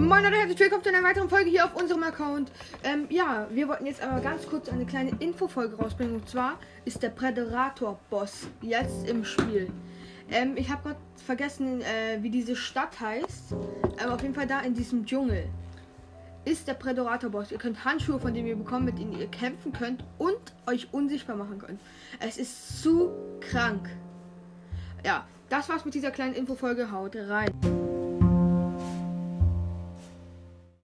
Moin Leute, herzlich willkommen zu einer weiteren Folge hier auf unserem Account. Ähm, ja, wir wollten jetzt aber ganz kurz eine kleine Infofolge rausbringen. Und zwar ist der Predator-Boss jetzt im Spiel. Ähm, ich habe gerade vergessen, äh, wie diese Stadt heißt. Aber auf jeden Fall da in diesem Dschungel ist der Predator-Boss. Ihr könnt Handschuhe von dem ihr bekommen, mit denen ihr kämpfen könnt und euch unsichtbar machen könnt. Es ist zu krank. Ja, das war's mit dieser kleinen Infofolge. Haut rein.